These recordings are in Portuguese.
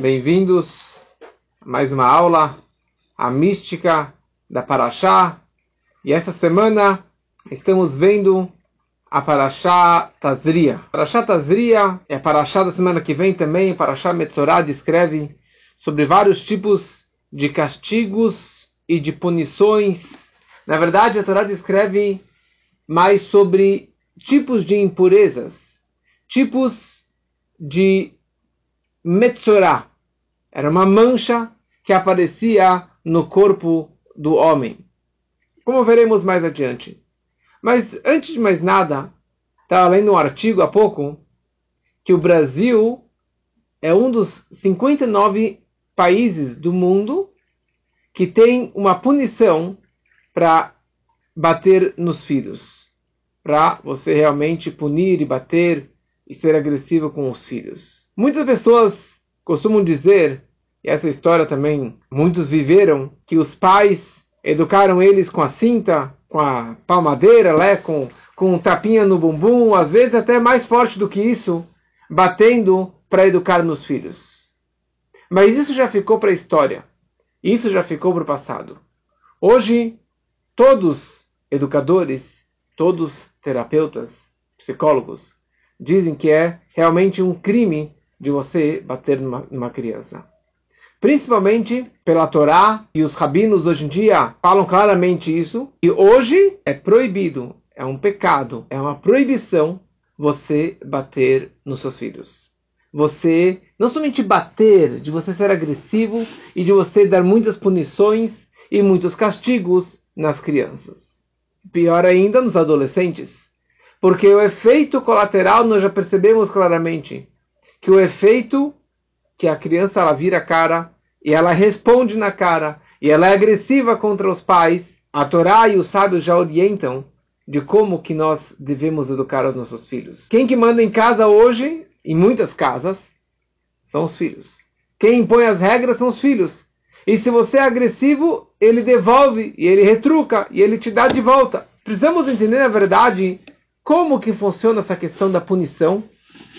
Bem-vindos a mais uma aula, a mística da Paraxá. E essa semana estamos vendo a Paraxá Tazria. Paraxá Tazria é a Paraxá da semana que vem também. Paraxá Metzorah descreve sobre vários tipos de castigos e de punições. Na verdade, a Torá descreve mais sobre tipos de impurezas, tipos de Metzorah. Era uma mancha que aparecia no corpo do homem. Como veremos mais adiante. Mas antes de mais nada, estava lendo um artigo há pouco que o Brasil é um dos 59 países do mundo que tem uma punição para bater nos filhos. Para você realmente punir e bater e ser agressivo com os filhos. Muitas pessoas costumam dizer, e essa história também muitos viveram, que os pais educaram eles com a cinta, com a palmadeira, né, com, com um tapinha no bumbum, às vezes até mais forte do que isso, batendo para educar nos filhos. Mas isso já ficou para a história. Isso já ficou para o passado. Hoje, todos educadores, todos terapeutas, psicólogos, dizem que é realmente um crime de você bater numa, numa criança. Principalmente pela Torá e os rabinos hoje em dia falam claramente isso. E hoje é proibido, é um pecado, é uma proibição você bater nos seus filhos. Você não somente bater, de você ser agressivo e de você dar muitas punições e muitos castigos nas crianças. Pior ainda nos adolescentes. Porque o efeito colateral nós já percebemos claramente que o efeito que a criança ela vira a cara e ela responde na cara e ela é agressiva contra os pais, a Torá e os sábios já orientam de como que nós devemos educar os nossos filhos. Quem que manda em casa hoje, em muitas casas, são os filhos. Quem impõe as regras são os filhos. E se você é agressivo, ele devolve, e ele retruca, e ele te dá de volta. Precisamos entender, na verdade, como que funciona essa questão da punição,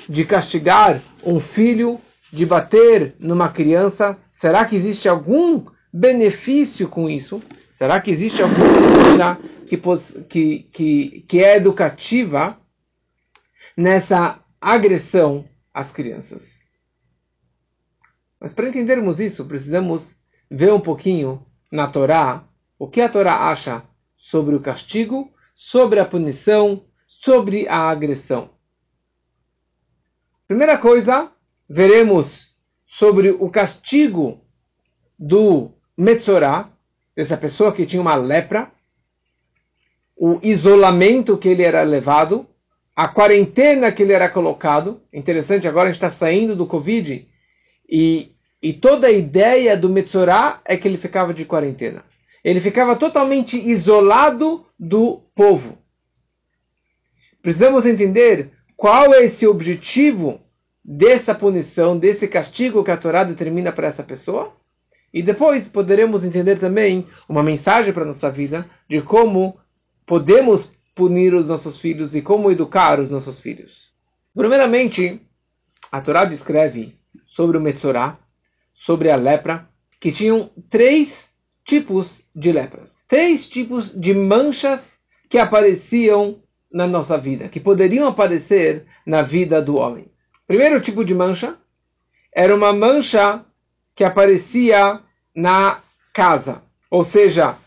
de castigar um filho, de bater numa criança, será que existe algum benefício com isso? Será que existe alguma coisa que, que, que, é educativa nessa agressão às crianças? Mas para entendermos isso, precisamos ver um pouquinho na Torá o que a Torá acha sobre o castigo, sobre a punição, sobre a agressão. Primeira coisa, veremos sobre o castigo do Metzorá, dessa pessoa que tinha uma lepra, o isolamento que ele era levado, a quarentena que ele era colocado. Interessante, agora a gente está saindo do Covid e, e toda a ideia do Metzorá é que ele ficava de quarentena. Ele ficava totalmente isolado do povo. Precisamos entender qual é esse objetivo dessa punição, desse castigo que a Torá determina para essa pessoa? E depois poderemos entender também uma mensagem para a nossa vida de como podemos punir os nossos filhos e como educar os nossos filhos. Primeiramente, a Torá descreve sobre o Metzorá, sobre a lepra, que tinham três tipos de lepras. Três tipos de manchas que apareciam na nossa vida, que poderiam aparecer na vida do homem. Primeiro tipo de mancha era uma mancha que aparecia na casa, ou seja,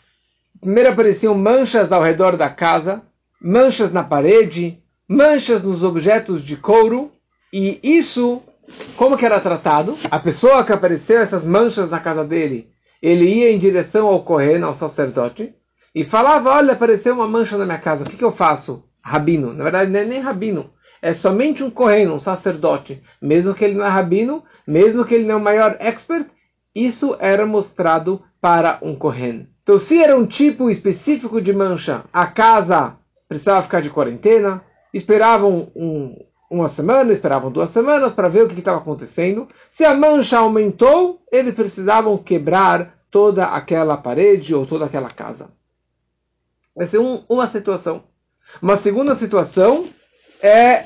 primeiro apareciam manchas ao redor da casa, manchas na parede, manchas nos objetos de couro, e isso, como que era tratado? A pessoa que apareceu essas manchas na casa dele, ele ia em direção ao Kohen, ao sacerdote, e falava, olha, apareceu uma mancha na minha casa, o que, que eu faço? Rabino. Na verdade, não é nem rabino. É somente um correno, um sacerdote. Mesmo que ele não é rabino, mesmo que ele não é o maior expert, isso era mostrado para um correno. Então, se era um tipo específico de mancha, a casa precisava ficar de quarentena, esperavam um, uma semana, esperavam duas semanas para ver o que estava acontecendo. Se a mancha aumentou, eles precisavam quebrar toda aquela parede ou toda aquela casa. Essa é um, uma situação. Uma segunda situação é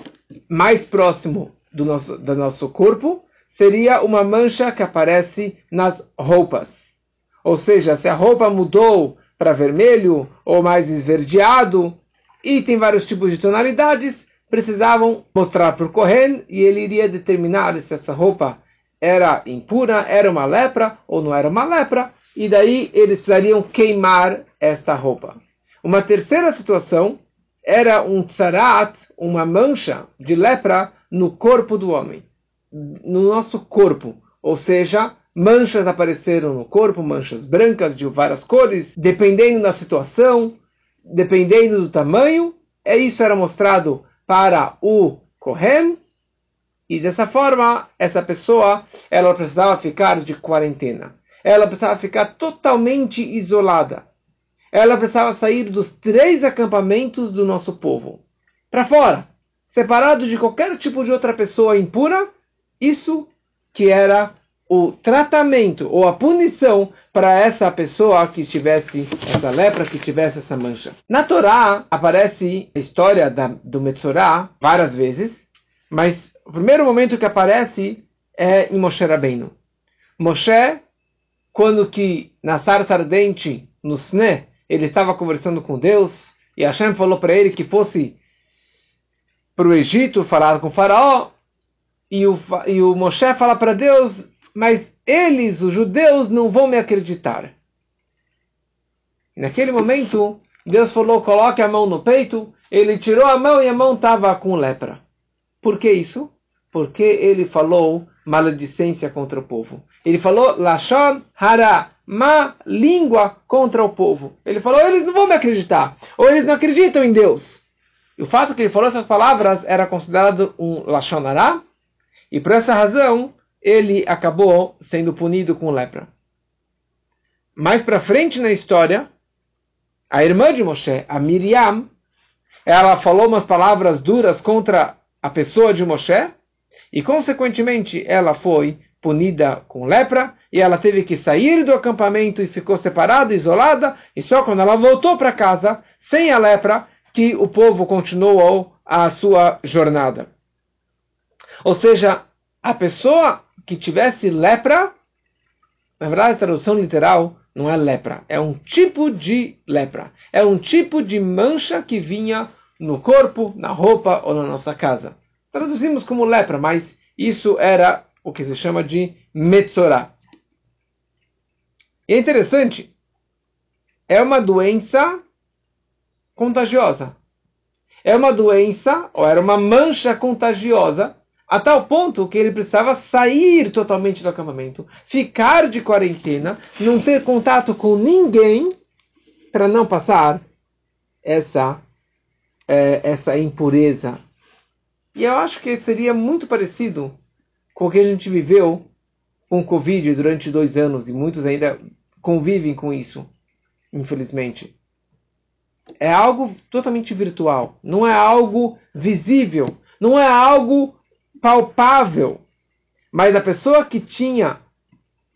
mais próximo do nosso, do nosso corpo, seria uma mancha que aparece nas roupas. Ou seja, se a roupa mudou para vermelho ou mais esverdeado, e tem vários tipos de tonalidades, precisavam mostrar para o Kohen e ele iria determinar se essa roupa era impura, era uma lepra ou não era uma lepra, e daí eles precisariam queimar esta roupa. Uma terceira situação era um tsarat, uma mancha de lepra no corpo do homem, no nosso corpo, ou seja, manchas apareceram no corpo, manchas brancas de várias cores, dependendo da situação, dependendo do tamanho, é isso era mostrado para o Kohen, e dessa forma, essa pessoa, ela precisava ficar de quarentena. Ela precisava ficar totalmente isolada. Ela precisava sair dos três acampamentos do nosso povo. Para fora, separado de qualquer tipo de outra pessoa impura, isso que era o tratamento ou a punição para essa pessoa que tivesse essa lepra, que tivesse essa mancha. Na Torá aparece a história da, do Metzorah várias vezes, mas o primeiro momento que aparece é em Moshe Rabbeinu. Moshe, quando que na sarta ardente, no Sne, ele estava conversando com Deus, e Hashem falou para ele que fosse para o Egito falar com o faraó, e o, e o Moshe fala para Deus, mas eles, os judeus, não vão me acreditar. Naquele momento, Deus falou, coloque a mão no peito, ele tirou a mão e a mão estava com lepra. Por que isso? Porque ele falou maledicência contra o povo. Ele falou Lashon Hara, má língua contra o povo. Ele falou, eles não vão me acreditar. Ou eles não acreditam em Deus. E o fato que ele falou essas palavras era considerado um Lashon Hara. E por essa razão, ele acabou sendo punido com lepra. Mais para frente na história, a irmã de Moshe, a Miriam, ela falou umas palavras duras contra a pessoa de Moshe, e consequentemente ela foi punida com lepra, e ela teve que sair do acampamento e ficou separada, isolada, e só quando ela voltou para casa, sem a lepra, que o povo continuou a sua jornada. Ou seja, a pessoa que tivesse lepra, na verdade a tradução literal não é lepra, é um tipo de lepra, é um tipo de mancha que vinha no corpo, na roupa ou na nossa casa. Traduzimos como lepra, mas isso era o que se chama de metzorá. E é interessante, é uma doença contagiosa. É uma doença, ou era uma mancha contagiosa, a tal ponto que ele precisava sair totalmente do acampamento, ficar de quarentena, não ter contato com ninguém, para não passar essa é, essa impureza. E eu acho que seria muito parecido com o que a gente viveu com o Covid durante dois anos, e muitos ainda convivem com isso, infelizmente. É algo totalmente virtual, não é algo visível, não é algo palpável. Mas a pessoa que tinha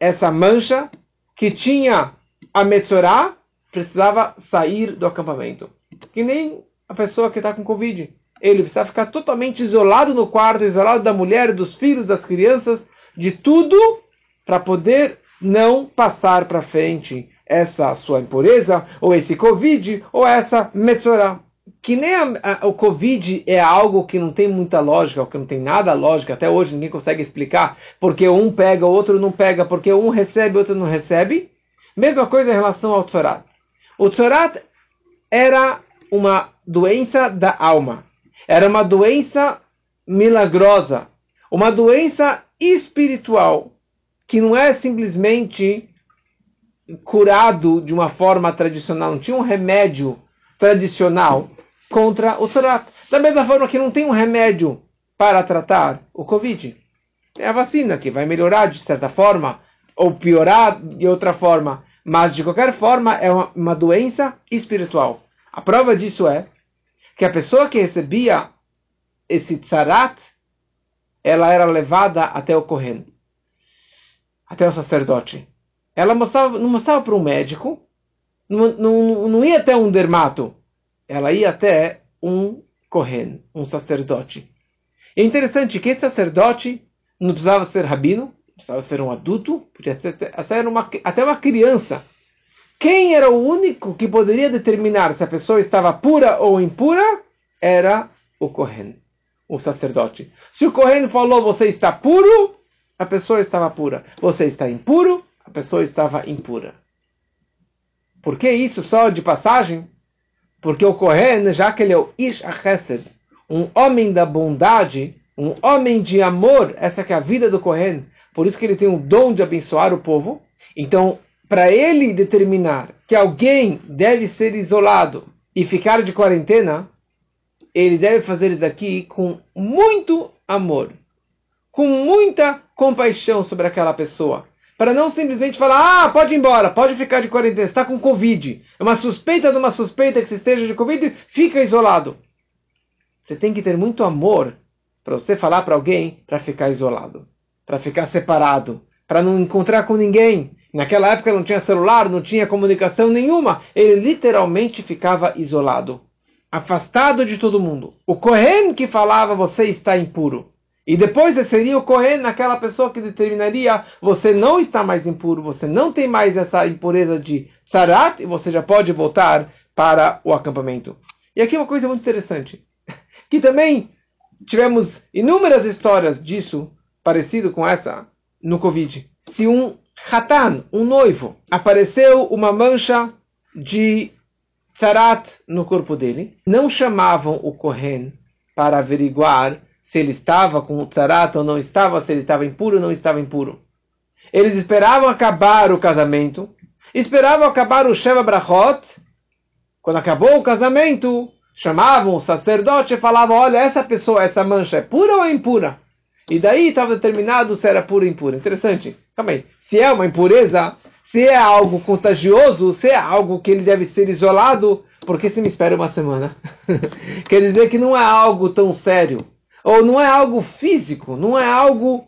essa mancha, que tinha a Metzorá, precisava sair do acampamento. Que nem a pessoa que está com Covid. Ele precisa ficar totalmente isolado no quarto, isolado da mulher, dos filhos, das crianças, de tudo, para poder não passar para frente essa sua impureza, ou esse Covid, ou essa Metzorah. Que nem a, a, o Covid é algo que não tem muita lógica, que não tem nada lógica, até hoje ninguém consegue explicar, porque um pega, o outro não pega, porque um recebe, o outro não recebe. Mesma coisa em relação ao Tzorat. O Tzorat era uma doença da alma. Era uma doença milagrosa, uma doença espiritual, que não é simplesmente curado de uma forma tradicional, não tinha um remédio tradicional contra o Tzorat. Da mesma forma que não tem um remédio para tratar o Covid. É a vacina que vai melhorar de certa forma, ou piorar de outra forma. Mas, de qualquer forma, é uma, uma doença espiritual. A prova disso é que a pessoa que recebia esse tzarat, ela era levada até o Kohen, até o sacerdote. Ela mostrava, não mostrava para um médico, não, não, não ia até um dermato, ela ia até um Kohen, um sacerdote. É interessante que esse sacerdote não precisava ser rabino, precisava ser um adulto, podia ser até uma, até uma criança. Quem era o único que poderia determinar se a pessoa estava pura ou impura? Era o Kohen, o sacerdote. Se o Kohen falou você está puro, a pessoa estava pura. Você está impuro, a pessoa estava impura. Por que isso só de passagem? Porque o Kohen, já que ele é o Ish Achesed, um homem da bondade, um homem de amor, essa que é a vida do Kohen, por isso que ele tem o dom de abençoar o povo. Então, para ele determinar que alguém deve ser isolado e ficar de quarentena, ele deve fazer isso daqui com muito amor, com muita compaixão sobre aquela pessoa. Para não simplesmente falar, ah, pode ir embora, pode ficar de quarentena, está com Covid. É uma suspeita de uma suspeita que você esteja de Covid, fica isolado. Você tem que ter muito amor para você falar para alguém para ficar isolado, para ficar separado, para não encontrar com ninguém, Naquela época não tinha celular, não tinha comunicação nenhuma. Ele literalmente ficava isolado, afastado de todo mundo. O Kohen que falava você está impuro. E depois seria o Kohen aquela pessoa que determinaria você não está mais impuro, você não tem mais essa impureza de Sarat e você já pode voltar para o acampamento. E aqui uma coisa muito interessante, que também tivemos inúmeras histórias disso, parecido com essa, no Covid. Se um Hatan, um noivo, apareceu uma mancha de tzarat no corpo dele. Não chamavam o Kohen para averiguar se ele estava com o tzarat ou não estava, se ele estava impuro ou não estava impuro. Eles esperavam acabar o casamento, esperavam acabar o Sheva Brachot. Quando acabou o casamento, chamavam o sacerdote e falavam: Olha, essa pessoa, essa mancha é pura ou é impura? E daí estava determinado se era pura ou impura. Interessante. Calma aí se é uma impureza, se é algo contagioso, se é algo que ele deve ser isolado, porque se me espera uma semana? Quer dizer que não é algo tão sério. Ou não é algo físico, não é algo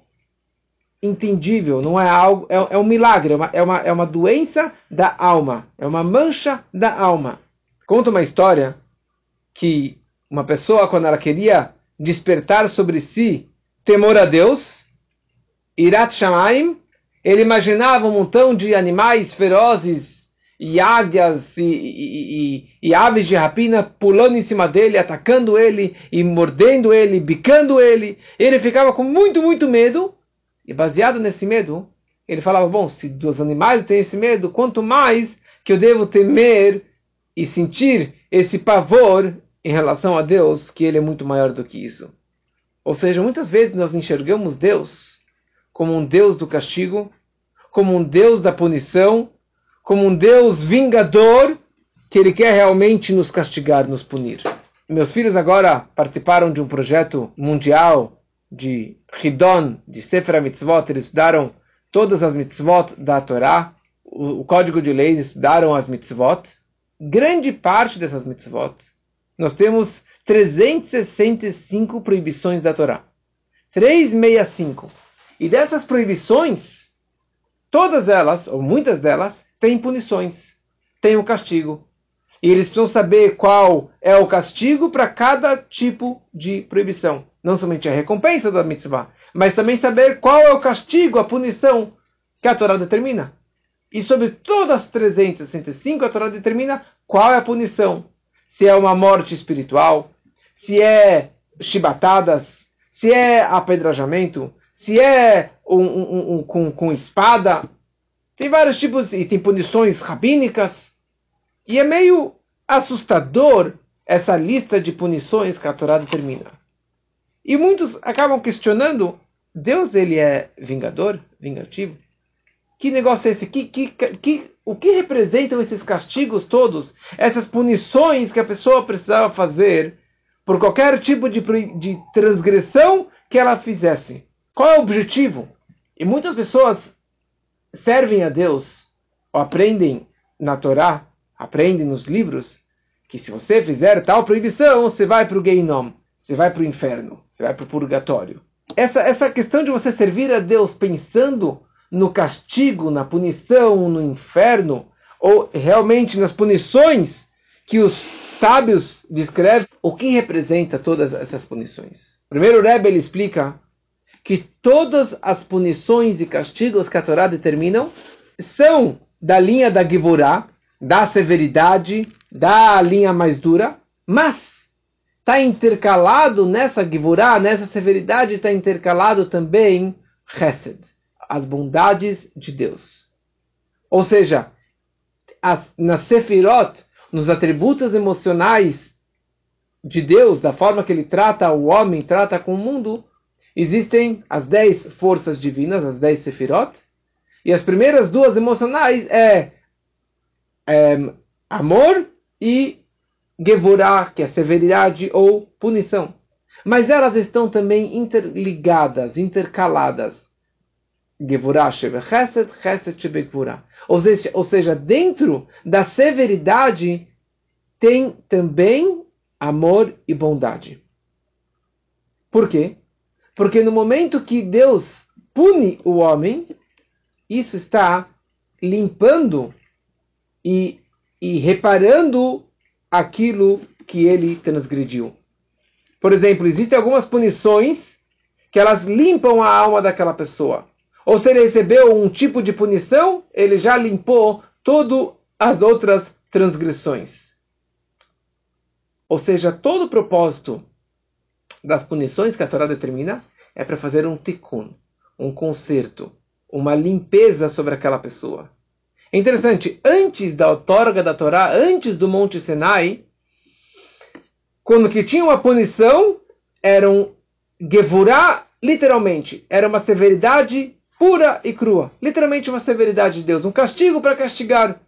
entendível, não é algo. É, é um milagre, é uma, é, uma, é uma doença da alma, é uma mancha da alma. Conta uma história que uma pessoa, quando ela queria despertar sobre si temor a Deus, Irat Shamaim, ele imaginava um montão de animais ferozes, e águias e, e, e, e, aves de rapina pulando em cima dele, atacando ele, e mordendo ele, bicando ele. Ele ficava com muito, muito medo. E baseado nesse medo, ele falava: Bom, se dos animais têm esse medo, quanto mais que eu devo temer e sentir esse pavor em relação a Deus, que ele é muito maior do que isso. Ou seja, muitas vezes nós enxergamos Deus como um Deus do castigo, como um Deus da punição, como um Deus vingador, que ele quer realmente nos castigar, nos punir. Meus filhos agora participaram de um projeto mundial de Hidon, de Sefer Mitzvot, eles estudaram todas as mitzvot da Torá, o, o código de leis, estudaram as mitzvot. Grande parte dessas mitzvot, nós temos 365 proibições da Torá. 365. E dessas proibições, todas elas, ou muitas delas, têm punições, têm o castigo. E eles precisam saber qual é o castigo para cada tipo de proibição. Não somente a recompensa da mitzvah, mas também saber qual é o castigo, a punição que a Torá determina. E sobre todas as 365, a Torá determina qual é a punição. Se é uma morte espiritual, se é chibatadas, se é apedrejamento, se é um, um, um, com, com espada. Tem vários tipos, e tem punições rabínicas. E é meio assustador essa lista de punições que a Torá determina. E muitos acabam questionando: Deus ele é vingador, vingativo? Que negócio é esse? Que, que, que, o que representam esses castigos todos? Essas punições que a pessoa precisava fazer por qualquer tipo de, de transgressão que ela fizesse? Qual é o objetivo? E muitas pessoas servem a Deus ou aprendem na Torá, aprendem nos livros, que se você fizer tal proibição, você vai para o Geinom, você vai para o inferno, você vai para o purgatório. Essa, essa questão de você servir a Deus pensando no castigo, na punição, no inferno, ou realmente nas punições que os sábios descrevem, o que representa todas essas punições? Primeiro o Rebbe ele explica que todas as punições e castigos que a Torá determinam são da linha da Givurá, da severidade, da linha mais dura, mas está intercalado nessa Givurá, nessa severidade, está intercalado também Chesed, as bondades de Deus. Ou seja, as, na Sefirot, nos atributos emocionais de Deus, da forma que ele trata o homem, trata com o mundo, existem as dez forças divinas, as dez Sefirot, e as primeiras duas emocionais é, é amor e Gevurah, que é severidade ou punição. Mas elas estão também interligadas, intercaladas. Gevurah shebe chesed, chesed ou seja, dentro da severidade tem também amor e bondade. Por quê? Porque no momento que Deus pune o homem, isso está limpando e, e reparando aquilo que ele transgrediu. Por exemplo, existem algumas punições que elas limpam a alma daquela pessoa. Ou se ele recebeu um tipo de punição, ele já limpou todas as outras transgressões. Ou seja, todo o propósito das punições que a Torá determina é para fazer um tikkun, um conserto, uma limpeza sobre aquela pessoa. É interessante, antes da outorga da Torá, antes do Monte Sinai, quando que tinha uma punição, era um gevurá, literalmente, era uma severidade pura e crua. Literalmente uma severidade de Deus, um castigo para castigar.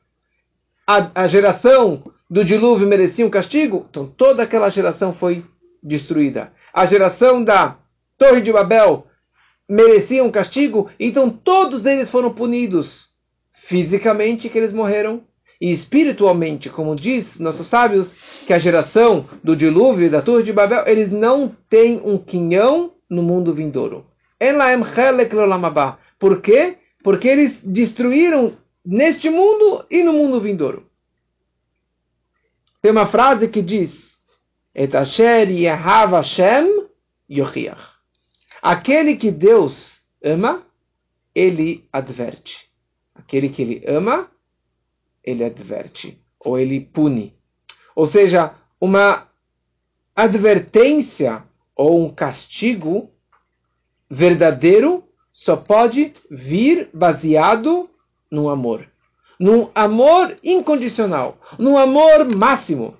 A, a geração do dilúvio merecia um castigo, então toda aquela geração foi destruída. A geração da Torre de Babel merecia um castigo, então todos eles foram punidos. Fisicamente, que eles morreram, e espiritualmente, como diz nossos sábios, que a geração do dilúvio e da Torre de Babel, eles não têm um quinhão no mundo vindouro. Por quê? Porque eles destruíram neste mundo e no mundo vindouro. Tem uma frase que diz: Et asher yehav Hashem yochiach. Aquele que Deus ama, ele adverte. Aquele que ele ama, ele adverte. Ou ele pune. Ou seja, uma advertência ou um castigo verdadeiro só pode vir baseado no amor. Num amor incondicional. Num amor máximo.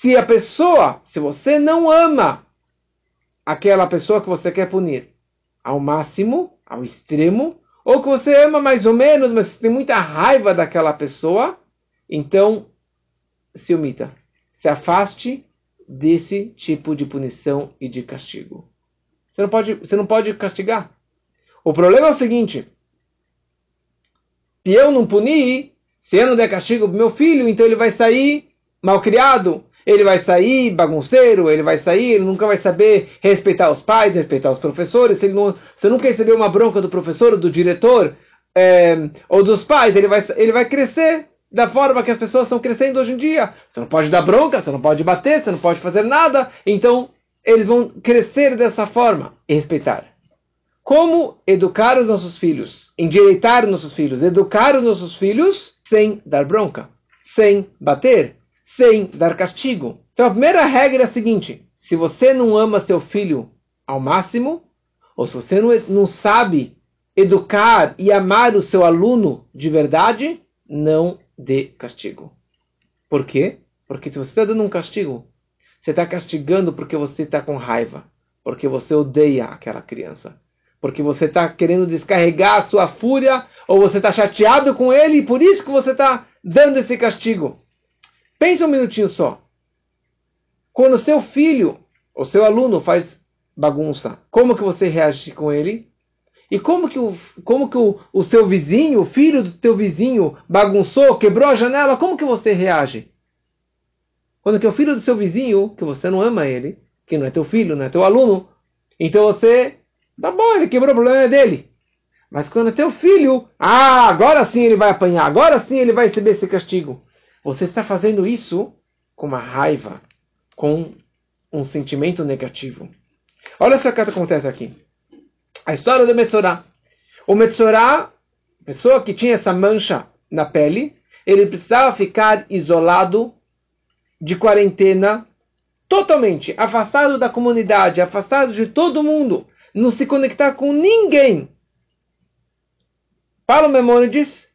Se a pessoa, se você não ama aquela pessoa que você quer punir ao máximo, ao extremo, ou que você ama mais ou menos, mas tem muita raiva daquela pessoa, então se omita. Se afaste desse tipo de punição e de castigo. Você não pode, você não pode castigar. O problema é o seguinte: se eu não punir, se eu não der castigo para meu filho, então ele vai sair mal criado, ele vai sair bagunceiro, ele vai sair, ele nunca vai saber respeitar os pais, respeitar os professores. Se ele não, se nunca recebeu uma bronca do professor do diretor é, ou dos pais, ele vai, ele vai crescer da forma que as pessoas estão crescendo hoje em dia. Você não pode dar bronca, você não pode bater, você não pode fazer nada. Então, eles vão crescer dessa forma e respeitar. Como educar os nossos filhos, endireitar os nossos filhos, educar os nossos filhos sem dar bronca, sem bater, sem dar castigo. Então a primeira regra é a seguinte: se você não ama seu filho ao máximo, ou se você não, não sabe educar e amar o seu aluno de verdade, não dê castigo. Por quê? Porque se você está dando um castigo, você está castigando porque você está com raiva, porque você odeia aquela criança, porque você está querendo descarregar a sua fúria, ou você está chateado com ele e por isso que você está dando esse castigo. Pensa um minutinho só. Quando seu filho, ou seu aluno faz bagunça, como que você reage com ele? E como que, o, como que o, o seu vizinho, o filho do teu vizinho, bagunçou, quebrou a janela, como que você reage? Quando que é o filho do seu vizinho, que você não ama ele, que não é teu filho, não é teu aluno, então você, tá bom, ele quebrou o problema dele. Mas quando é teu filho, ah, agora sim ele vai apanhar, agora sim ele vai receber esse castigo. Você está fazendo isso com uma raiva, com um sentimento negativo. Olha só o que acontece aqui. A história do Metzorah. O Metzorah, pessoa que tinha essa mancha na pele, ele precisava ficar isolado de quarentena totalmente, afastado da comunidade, afastado de todo mundo, não se conectar com ninguém. Paulo Memônides,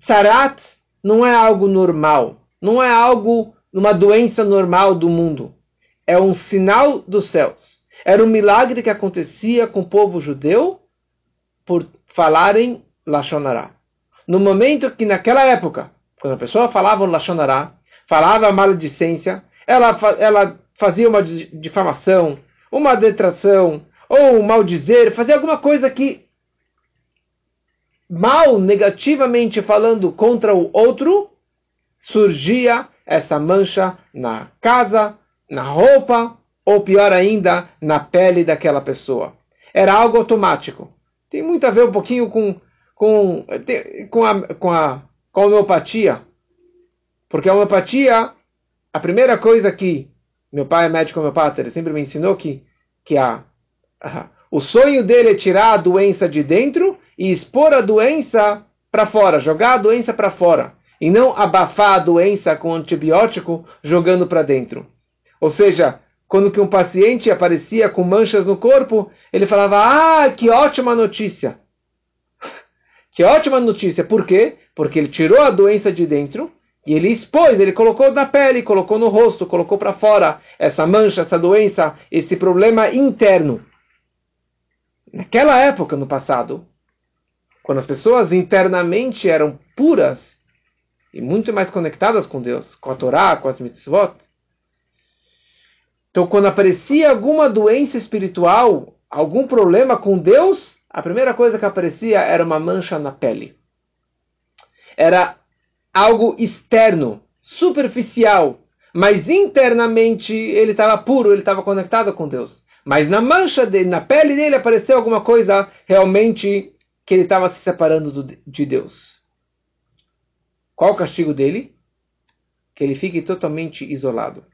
Tzarat não é algo normal, não é algo, uma doença normal do mundo. É um sinal dos céus. Era um milagre que acontecia com o povo judeu por falarem Lashonará. No momento que naquela época, quando a pessoa falava Lashonará, falava maledicência, ela, ela fazia uma difamação, uma detração, ou um maldizer, fazia alguma coisa que mal, negativamente falando contra o outro, surgia essa mancha na casa, na roupa, ou pior ainda, na pele daquela pessoa. Era algo automático. Tem muito a ver um pouquinho com, com, com, a, com, a, com a homeopatia. Porque a homeopatia a primeira coisa que meu pai é médico homeopata, ele sempre me ensinou que, que a, a, o sonho dele é tirar a doença de dentro e expor a doença para fora, jogar a doença para fora. E não abafar a doença com antibiótico jogando para dentro. Ou seja, quando que um paciente aparecia com manchas no corpo, ele falava: Ah, que ótima notícia! que ótima notícia! Por quê? Porque ele tirou a doença de dentro e ele expôs, ele colocou na pele, colocou no rosto, colocou para fora essa mancha, essa doença, esse problema interno. Naquela época, no passado, quando as pessoas internamente eram puras e muito mais conectadas com Deus, com a Torá, com as mitzvot, então quando aparecia alguma doença espiritual, algum problema com Deus, a primeira coisa que aparecia era uma mancha na pele. Era algo externo, superficial, mas internamente ele estava puro, ele estava conectado com Deus. Mas na mancha dele, na pele dele apareceu alguma coisa realmente que ele estava se separando do, de Deus. Qual o castigo dele? Que ele fique totalmente isolado,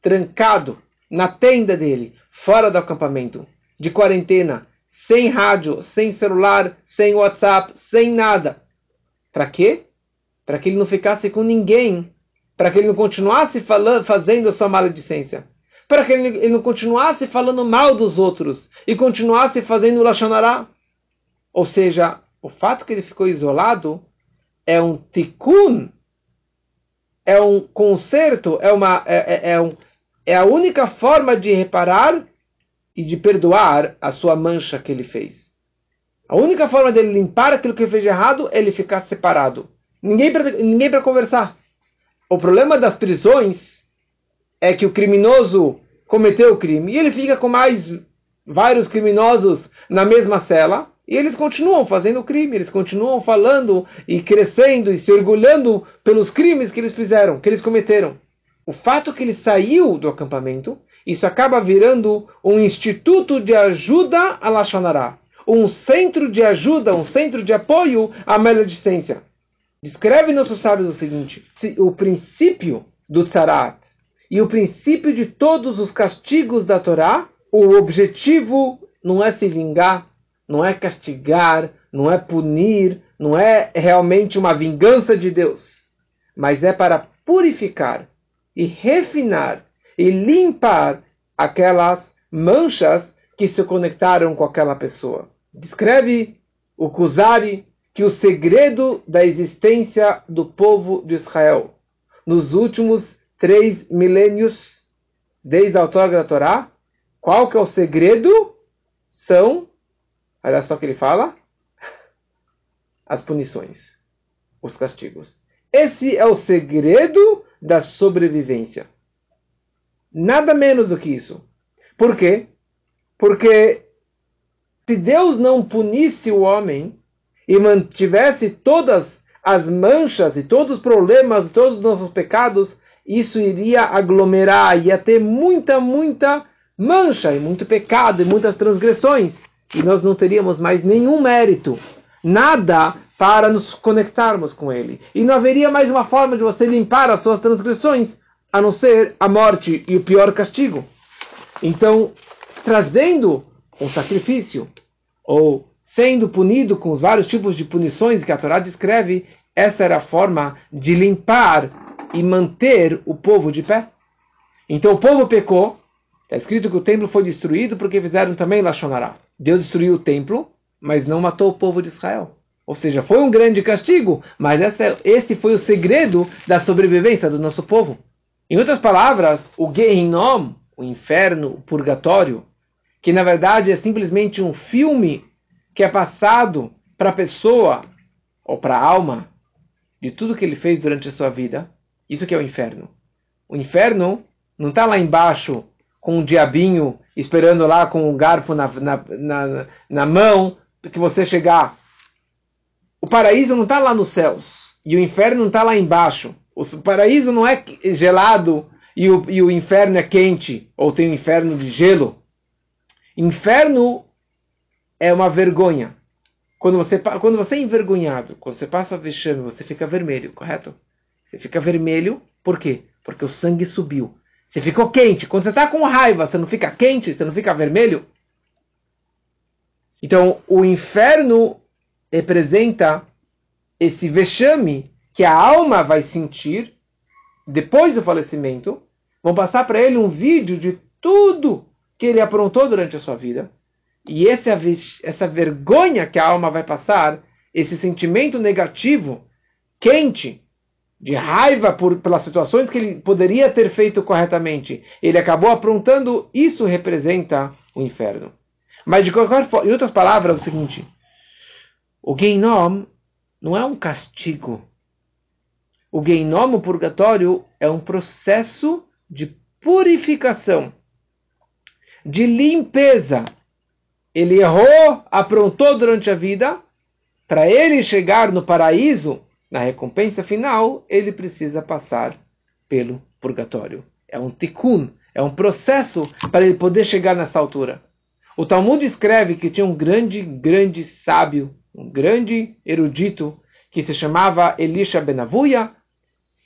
trancado na tenda dele, fora do acampamento, de quarentena, sem rádio, sem celular, sem WhatsApp, sem nada. Para quê? para que ele não ficasse com ninguém, para que ele não continuasse falando, fazendo a sua maledicência, para que ele, ele não continuasse falando mal dos outros e continuasse fazendo o Lashonará. Ou seja, o fato que ele ficou isolado é um tikkun, é um conserto, é, uma, é, é, é, um, é a única forma de reparar e de perdoar a sua mancha que ele fez. A única forma dele limpar aquilo que ele fez de errado é ele ficar separado. Ninguém para ninguém conversar. O problema das prisões é que o criminoso cometeu o crime e ele fica com mais vários criminosos na mesma cela e eles continuam fazendo crime, eles continuam falando e crescendo e se orgulhando pelos crimes que eles fizeram, que eles cometeram. O fato que ele saiu do acampamento, isso acaba virando um instituto de ajuda a Lachonará, um centro de ajuda, um centro de apoio à maledicência. Descreve nossos sábios o seguinte: o princípio do Tzarat e o princípio de todos os castigos da Torá, o objetivo não é se vingar, não é castigar, não é punir, não é realmente uma vingança de Deus, mas é para purificar e refinar e limpar aquelas manchas que se conectaram com aquela pessoa. Descreve o Kuzari que o segredo da existência do povo de Israel nos últimos três milênios, desde a autora da Torá, qual que é o segredo? São, olha só o que ele fala, as punições, os castigos. Esse é o segredo da sobrevivência. Nada menos do que isso. Por quê? Porque se Deus não punisse o homem, e mantivesse todas as manchas e todos os problemas, todos os nossos pecados, isso iria aglomerar, ia ter muita, muita mancha e muito pecado e muitas transgressões. E nós não teríamos mais nenhum mérito, nada para nos conectarmos com Ele. E não haveria mais uma forma de você limpar as suas transgressões, a não ser a morte e o pior castigo. Então, trazendo um sacrifício, ou sendo punido com os vários tipos de punições que a Torá descreve, essa era a forma de limpar e manter o povo de pé. Então o povo pecou, está escrito que o templo foi destruído porque fizeram também Lachonará. Deus destruiu o templo, mas não matou o povo de Israel. Ou seja, foi um grande castigo, mas essa, esse foi o segredo da sobrevivência do nosso povo. Em outras palavras, o Gehinom, o inferno, o purgatório, que na verdade é simplesmente um filme que é passado para a pessoa ou para a alma de tudo que ele fez durante a sua vida, isso que é o inferno. O inferno não está lá embaixo com um diabinho esperando lá com um garfo na, na, na, na mão que você chegar. O paraíso não está lá nos céus e o inferno não está lá embaixo. O paraíso não é gelado e o, e o inferno é quente ou tem um inferno de gelo. Inferno é uma vergonha. Quando você, quando você é envergonhado, quando você passa vexame, você fica vermelho, correto? Você fica vermelho, por quê? Porque o sangue subiu. Você ficou quente. Quando você está com raiva, você não fica quente, você não fica vermelho? Então, o inferno representa esse vexame que a alma vai sentir depois do falecimento. Vão passar para ele um vídeo de tudo que ele aprontou durante a sua vida. E essa, essa vergonha que a alma vai passar, esse sentimento negativo, quente, de raiva por, pelas situações que ele poderia ter feito corretamente, ele acabou aprontando, isso representa o inferno. Mas de qualquer forma, em outras palavras, é o seguinte: o Geinom não é um castigo. O Geinom, o purgatório, é um processo de purificação, de limpeza. Ele errou, aprontou durante a vida, para ele chegar no paraíso, na recompensa final, ele precisa passar pelo purgatório. É um tikkun, é um processo para ele poder chegar nessa altura. O Talmud escreve que tinha um grande, grande sábio, um grande erudito, que se chamava Elisha Benavuia,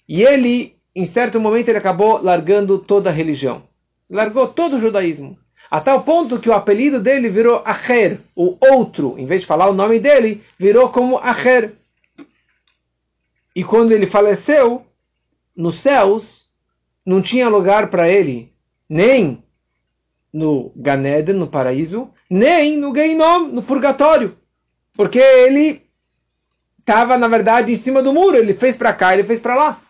e ele, em certo momento, ele acabou largando toda a religião. Largou todo o judaísmo. A tal ponto que o apelido dele virou Acher, o outro. Em vez de falar o nome dele, virou como Acher. E quando ele faleceu, nos céus, não tinha lugar para ele, nem no Ganeden, no paraíso, nem no Geinom, no purgatório. Porque ele estava, na verdade, em cima do muro. Ele fez para cá, ele fez para lá.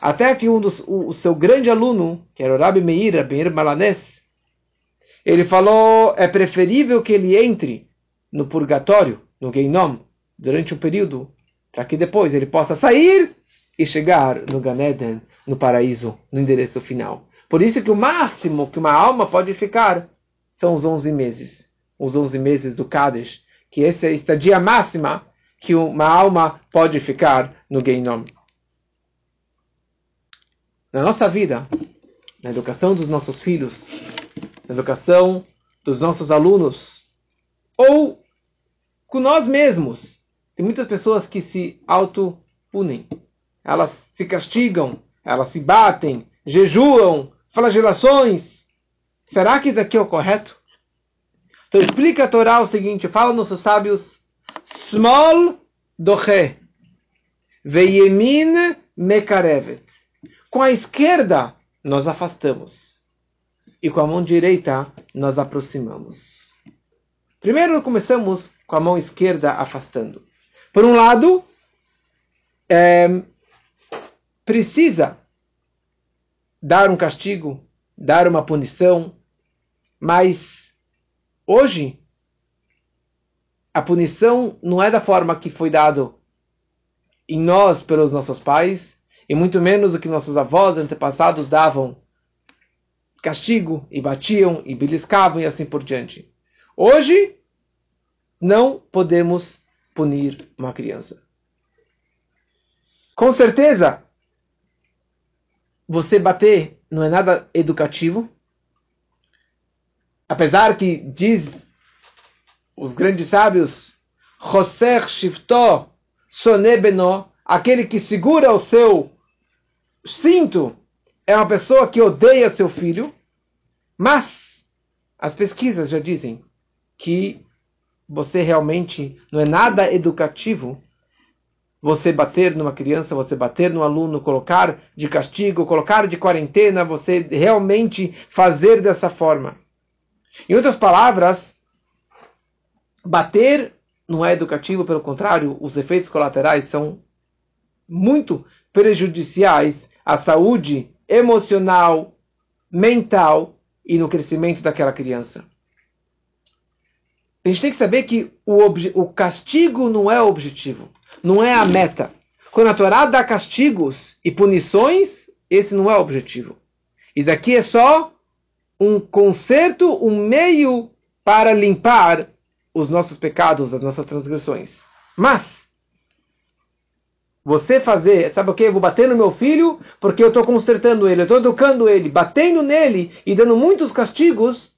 Até que um dos, o, o, seu grande aluno, que era o Rabi Meir, Meir Malanés, ele falou, é preferível que ele entre no purgatório, no Geinom, durante um período para que depois ele possa sair e chegar no Ganeden, no paraíso, no endereço final. Por isso que o máximo que uma alma pode ficar são os 11 meses. Os 11 meses do Kadesh, que essa é a estadia máxima que uma alma pode ficar no Geinom. Na nossa vida, na educação dos nossos filhos, na educação dos nossos alunos, ou com nós mesmos, tem muitas pessoas que se auto-punem. Elas se castigam, elas se batem, jejuam, flagelações. Será que isso aqui é o correto? Então explica a Torá o seguinte, fala nossos sábios, small doche, veyemin mekarevet. Com a esquerda, nós afastamos. E com a mão direita, nós aproximamos. Primeiro começamos com a mão esquerda afastando. Por um lado, é, precisa dar um castigo, dar uma punição, mas hoje a punição não é da forma que foi dado em nós pelos nossos pais, e muito menos do que nossos avós antepassados davam castigo e batiam e beliscavam e assim por diante. Hoje não podemos punir uma criança. Com certeza, você bater não é nada educativo. Apesar que diz os grandes sábios, Joser Shifto Sonebeno, aquele que segura o seu cinto, é uma pessoa que odeia seu filho, mas as pesquisas já dizem que você realmente não é nada educativo você bater numa criança, você bater no aluno, colocar de castigo, colocar de quarentena, você realmente fazer dessa forma. Em outras palavras, bater não é educativo, pelo contrário, os efeitos colaterais são muito prejudiciais à saúde emocional, mental e no crescimento daquela criança. A gente tem que saber que o, o castigo não é o objetivo não é a meta. Quando a Torá dá castigos e punições, esse não é o objetivo. E daqui é só um conserto, um meio para limpar os nossos pecados, as nossas transgressões. Mas, você fazer, sabe o que? Eu vou bater no meu filho porque eu estou consertando ele, eu estou educando ele, batendo nele e dando muitos castigos,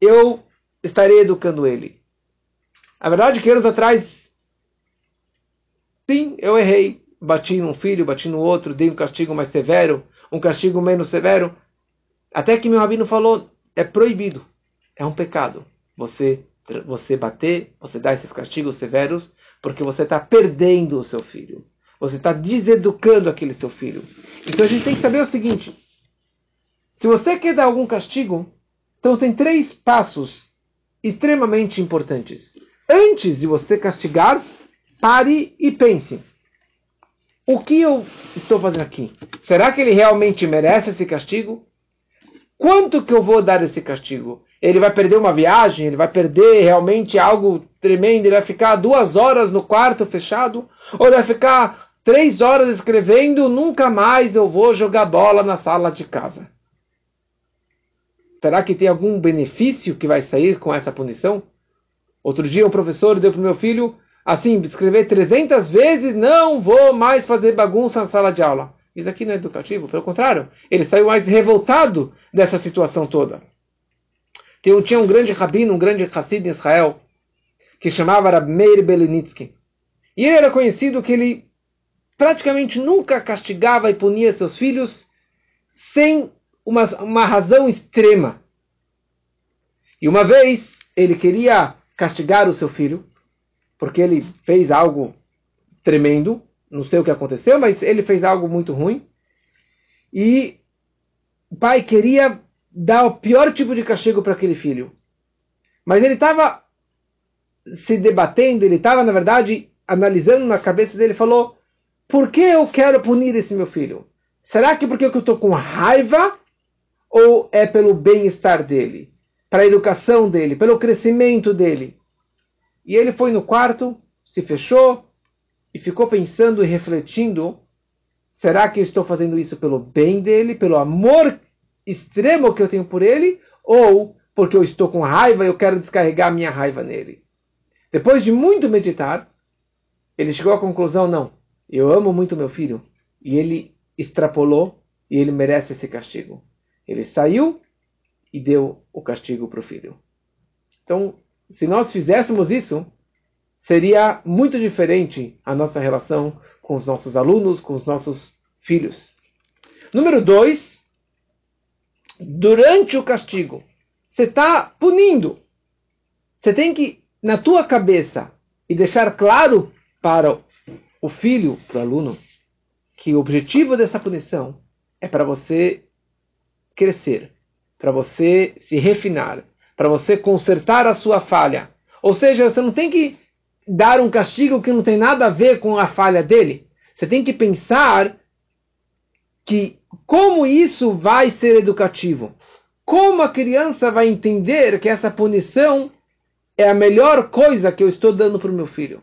eu estarei educando ele. A verdade é que anos atrás Sim, eu errei. Bati num filho, bati no outro, dei um castigo mais severo, um castigo menos severo. Até que meu rabino falou, é proibido, é um pecado. Você, você bater, você dar esses castigos severos, porque você está perdendo o seu filho. Você está deseducando aquele seu filho. Então a gente tem que saber o seguinte: se você quer dar algum castigo, então tem três passos extremamente importantes. Antes de você castigar, pare e pense. O que eu estou fazendo aqui? Será que ele realmente merece esse castigo? Quanto que eu vou dar esse castigo? Ele vai perder uma viagem? Ele vai perder realmente algo tremendo? Ele vai ficar duas horas no quarto fechado? Ou ele vai ficar três horas escrevendo? Nunca mais eu vou jogar bola na sala de casa. Será que tem algum benefício que vai sair com essa punição? Outro dia um professor deu para o meu filho assim, escrever 300 vezes, não vou mais fazer bagunça na sala de aula. Isso aqui não é educativo, pelo contrário, ele saiu mais revoltado dessa situação toda. Tem, tinha um grande rabino, um grande Hassid em Israel, que chamava Rab Meir Belenitsky. E ele era conhecido que ele praticamente nunca castigava e punia seus filhos sem uma, uma razão extrema. E uma vez ele queria castigar o seu filho, porque ele fez algo tremendo, não sei o que aconteceu, mas ele fez algo muito ruim. E o pai queria dar o pior tipo de castigo para aquele filho. Mas ele estava se debatendo, ele estava, na verdade, analisando na cabeça dele, falou: por que eu quero punir esse meu filho? Será que porque eu estou com raiva ou é pelo bem-estar dele, para a educação dele, pelo crescimento dele? E ele foi no quarto, se fechou e ficou pensando e refletindo: será que eu estou fazendo isso pelo bem dele, pelo amor extremo que eu tenho por ele, ou porque eu estou com raiva e eu quero descarregar minha raiva nele? Depois de muito meditar, ele chegou à conclusão: não, eu amo muito meu filho e ele extrapolou e ele merece esse castigo. Ele saiu e deu o castigo para o filho. Então, se nós fizéssemos isso, seria muito diferente a nossa relação com os nossos alunos, com os nossos filhos. Número dois, durante o castigo, você está punindo. Você tem que, na tua cabeça, e deixar claro para o filho, para o aluno, que o objetivo dessa punição é para você crescer, para você se refinar, para você consertar a sua falha. Ou seja, você não tem que dar um castigo que não tem nada a ver com a falha dele. Você tem que pensar que como isso vai ser educativo. Como a criança vai entender que essa punição é a melhor coisa que eu estou dando para o meu filho?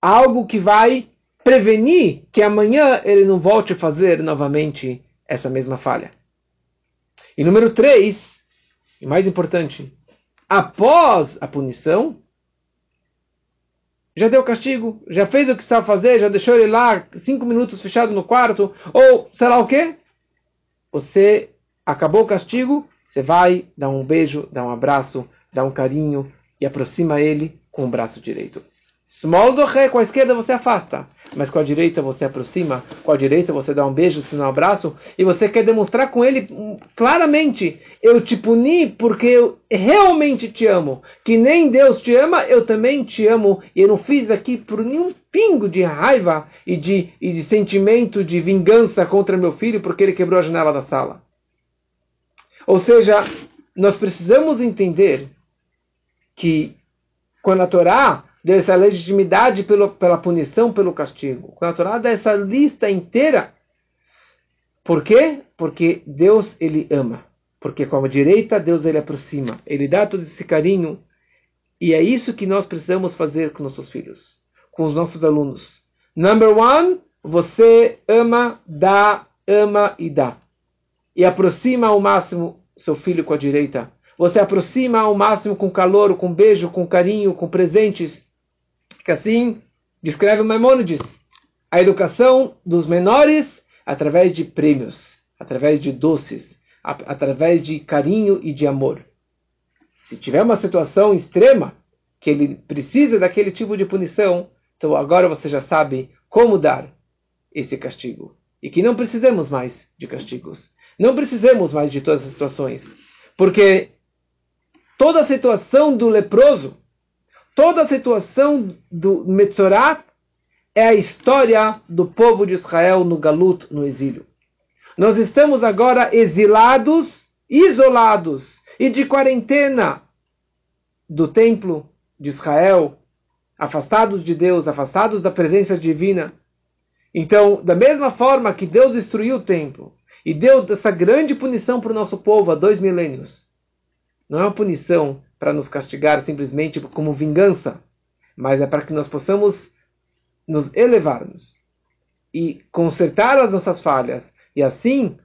Algo que vai prevenir que amanhã ele não volte a fazer novamente essa mesma falha. E número 3, e mais importante, após a punição, já deu castigo, já fez o que precisava fazer, já deixou ele lá cinco minutos fechado no quarto, ou sei lá o que, você acabou o castigo, você vai dar um beijo, dar um abraço, dar um carinho e aproxima ele com o braço direito. Small doche, com a esquerda você afasta. Mas com a direita você aproxima, com a direita você dá um beijo, um abraço, e você quer demonstrar com ele hum, claramente: eu te puni porque eu realmente te amo. Que nem Deus te ama, eu também te amo. E eu não fiz aqui por nenhum pingo de raiva e de, e de sentimento de vingança contra meu filho porque ele quebrou a janela da sala. Ou seja, nós precisamos entender que quando a Torá dessa legitimidade pelo, pela punição, pelo castigo. Com a Torá dá essa lista inteira. Por quê? Porque Deus ele ama. Porque com a direita Deus ele aproxima. Ele dá todo esse carinho. E é isso que nós precisamos fazer com nossos filhos, com os nossos alunos. Number one, você ama, dá, ama e dá. E aproxima ao máximo seu filho com a direita. Você aproxima ao máximo com calor, com beijo, com carinho, com presentes que assim descreve Maimônides, a educação dos menores através de prêmios, através de doces, através de carinho e de amor. Se tiver uma situação extrema que ele precisa daquele tipo de punição, então agora você já sabe como dar esse castigo. E que não precisamos mais de castigos. Não precisamos mais de todas as situações. Porque toda a situação do leproso toda a situação do Metzorat é a história do povo de Israel no Galut, no exílio. Nós estamos agora exilados, isolados e de quarentena do templo de Israel, afastados de Deus, afastados da presença divina. Então, da mesma forma que Deus destruiu o templo e deu essa grande punição para o nosso povo há dois milênios, não é uma punição para nos castigar simplesmente como vingança, mas é para que nós possamos nos elevarmos e consertar as nossas falhas, e assim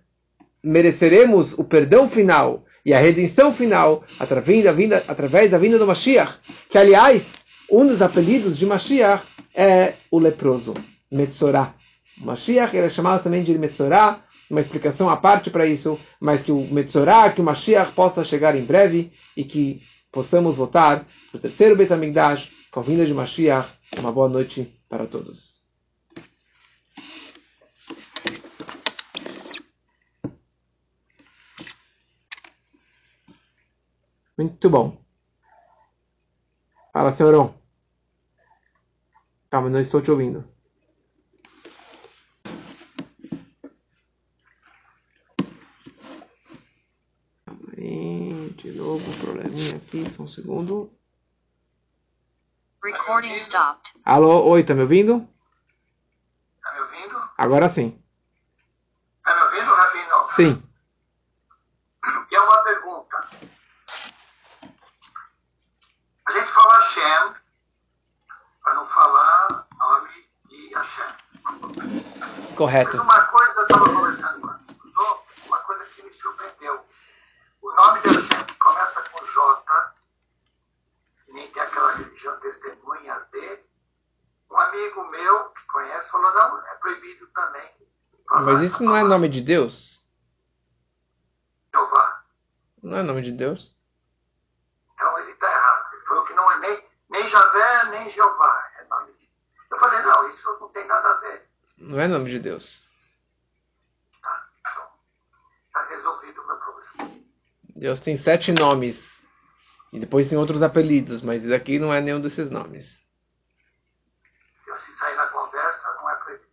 mereceremos o perdão final e a redenção final através da vinda, através da vinda do Mashiach, que aliás, um dos apelidos de Mashiach é o leproso, Metsorá. Mashiach é chamado também de Metsorá, uma explicação à parte para isso, mas que o Metzorah, que o Mashiach possa chegar em breve e que possamos votar para o terceiro Beit HaMikdash com a vinda de Mashiach. Uma boa noite para todos. Muito bom. Fala, senhorão. Calma, não estou te ouvindo. De novo, probleminha aqui, só um segundo. Recording stopped. Alô, oi, tá me ouvindo? Tá me ouvindo? Agora sim. Tá me ouvindo, Rabino? Sim. E é uma pergunta. A gente fala Hashem, para não falar nome de Hashem. Correto. Mas uma coisa, eu estava conversando antes, uma coisa que me surpreendeu. O nome de Hashem começa com J, nem tem aquela religião testemunhas de. Um amigo meu que conhece falou, não, é proibido também. Mas isso não é nome de Deus? Jeová. Não é nome de Deus? Então ele está errado. Ele falou que não é nem, nem Javé, nem Jeová. É nome de... Eu falei, não, isso não tem nada a ver. Não é nome de Deus. Tá, então, está resolvido o meu problema. Deus tem sete nomes. E depois tem outros apelidos, mas isso aqui não é nenhum desses nomes. Eu, se sair na conversa, não é proibido.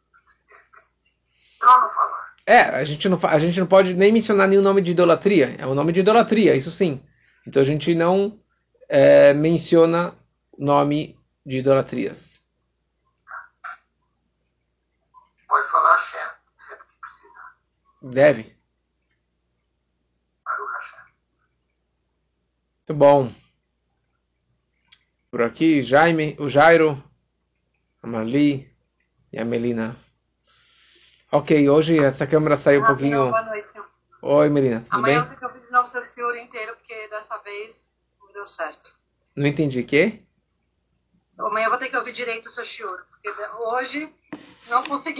Então não falar. É, a gente não, a gente não pode nem mencionar nenhum nome de idolatria. É um nome de idolatria, isso sim. Então a gente não é, menciona nome de idolatrias. Pode falar Hashem, sempre que precisar. Deve. Muito bom. Por aqui, Jaime, o Jairo, a Marli e a Melina. Ok, hoje essa câmera saiu um pouquinho. Boa noite. Oi, Melina, tudo Amanhã bem? eu tenho que ouvir nosso senhor inteiro, porque dessa vez não deu certo. Não entendi, quê? Amanhã eu vou ter que ouvir direito o seu shiur, porque hoje não consegui.